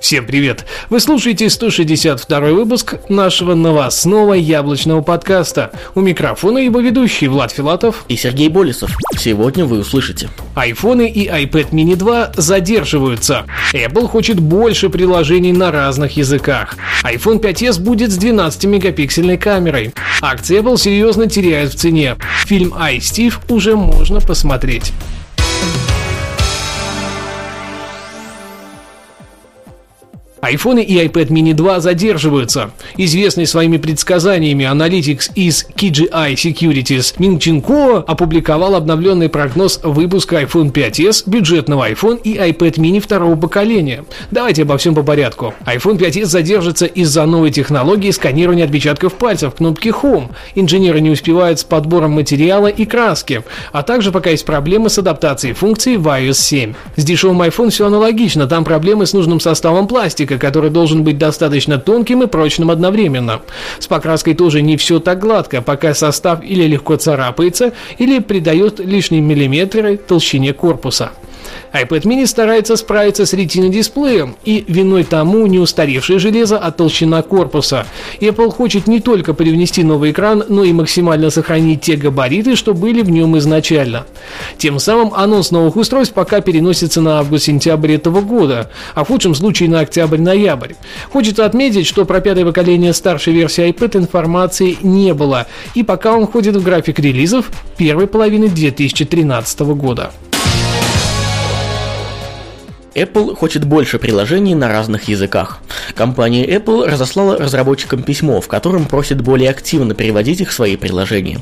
Всем привет! Вы слушаете 162 выпуск нашего новостного яблочного подкаста. У микрофона его ведущий Влад Филатов и Сергей Болесов. Сегодня вы услышите. Айфоны и iPad mini 2 задерживаются. Apple хочет больше приложений на разных языках. iPhone 5s будет с 12-мегапиксельной камерой. Акции Apple серьезно теряют в цене. Фильм «Ай, Стив» уже можно посмотреть. iPhone и iPad mini 2 задерживаются. Известный своими предсказаниями аналитик из KGI Securities Мин Чин Ко опубликовал обновленный прогноз выпуска iPhone 5s, бюджетного iPhone и iPad mini второго поколения. Давайте обо всем по порядку. iPhone 5s задержится из-за новой технологии сканирования отпечатков пальцев кнопки Home. Инженеры не успевают с подбором материала и краски, а также пока есть проблемы с адаптацией функций в iOS 7. С дешевым iPhone все аналогично, там проблемы с нужным составом пластика, пластика, который должен быть достаточно тонким и прочным одновременно. С покраской тоже не все так гладко, пока состав или легко царапается, или придает лишние миллиметры толщине корпуса iPad mini старается справиться с ретино-дисплеем, и виной тому не устаревшее железо, а толщина корпуса. Apple хочет не только привнести новый экран, но и максимально сохранить те габариты, что были в нем изначально. Тем самым анонс новых устройств пока переносится на август-сентябрь этого года, а в худшем случае на октябрь-ноябрь. Хочется отметить, что про пятое поколение старшей версии iPad информации не было, и пока он входит в график релизов первой половины 2013 года. Apple хочет больше приложений на разных языках. Компания Apple разослала разработчикам письмо, в котором просит более активно переводить их свои приложения.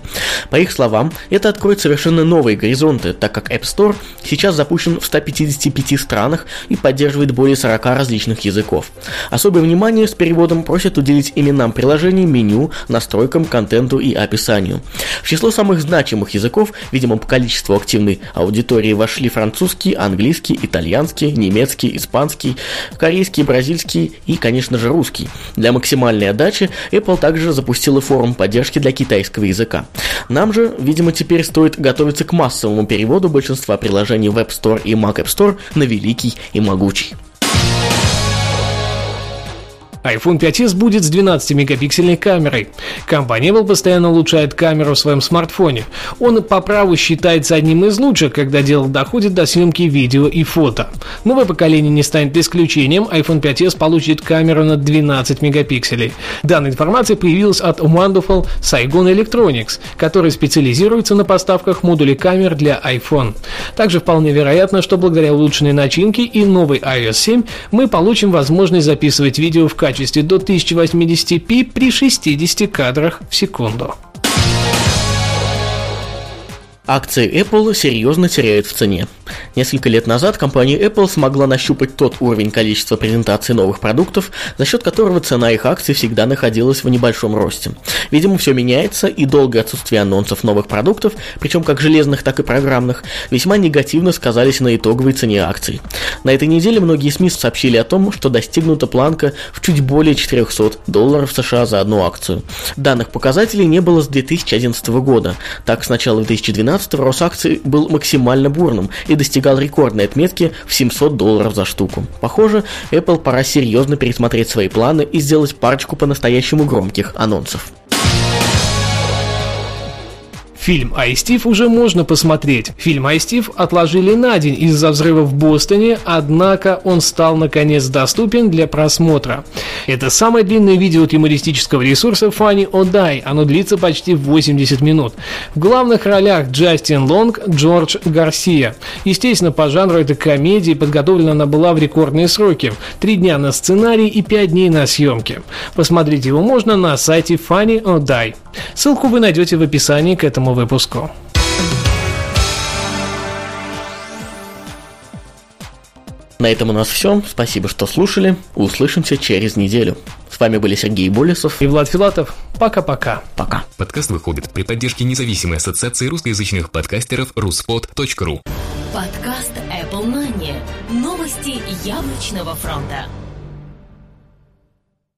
По их словам, это откроет совершенно новые горизонты, так как App Store сейчас запущен в 155 странах и поддерживает более 40 различных языков. Особое внимание с переводом просят уделить именам приложений, меню, настройкам, контенту и описанию. В число самых значимых языков, видимо по количеству активной аудитории, вошли французский, английский, итальянский, немецкий, испанский, корейский, бразильский и, конечно же, русский. Для максимальной отдачи Apple также запустила форум поддержки для китайского языка. Нам же, видимо, теперь стоит готовиться к массовому переводу большинства приложений в App Store и Mac App Store на великий и могучий iPhone 5s будет с 12-мегапиксельной камерой. Компания Apple постоянно улучшает камеру в своем смартфоне. Он по праву считается одним из лучших, когда дело доходит до съемки видео и фото. Новое поколение не станет исключением, iPhone 5s получит камеру на 12 мегапикселей. Данная информация появилась от Wonderful Saigon Electronics, который специализируется на поставках модулей камер для iPhone. Также вполне вероятно, что благодаря улучшенной начинке и новой iOS 7 мы получим возможность записывать видео в качестве качестве до 1080p при 60 кадрах в секунду. Акции Apple серьезно теряют в цене. Несколько лет назад компания Apple смогла нащупать тот уровень количества презентаций новых продуктов, за счет которого цена их акций всегда находилась в небольшом росте. Видимо, все меняется, и долгое отсутствие анонсов новых продуктов, причем как железных, так и программных, весьма негативно сказались на итоговой цене акций. На этой неделе многие СМИ сообщили о том, что достигнута планка в чуть более 400 долларов США за одну акцию. Данных показателей не было с 2011 года. Так, с начала 2012 рост акций был максимально бурным и достигал рекордной отметки в 700 долларов за штуку. Похоже, Apple пора серьезно пересмотреть свои планы и сделать парочку по-настоящему громких анонсов. Фильм «Ай, Стив» уже можно посмотреть. Фильм «Ай, Стив» отложили на день из-за взрыва в Бостоне, однако он стал наконец доступен для просмотра. Это самое длинное видео от юмористического ресурса Funny or Die. Оно длится почти 80 минут. В главных ролях Джастин Лонг, Джордж Гарсия. Естественно, по жанру это комедия, подготовлена она была в рекордные сроки. Три дня на сценарий и пять дней на съемки. Посмотреть его можно на сайте Funny or Die. Ссылку вы найдете в описании к этому выпуску. На этом у нас все. Спасибо, что слушали. Услышимся через неделю. С вами были Сергей Болесов и Влад Филатов. Пока-пока. Пока. Подкаст выходит при поддержке независимой ассоциации русскоязычных подкастеров ruspod.ru Подкаст Apple Money. Новости яблочного фронта.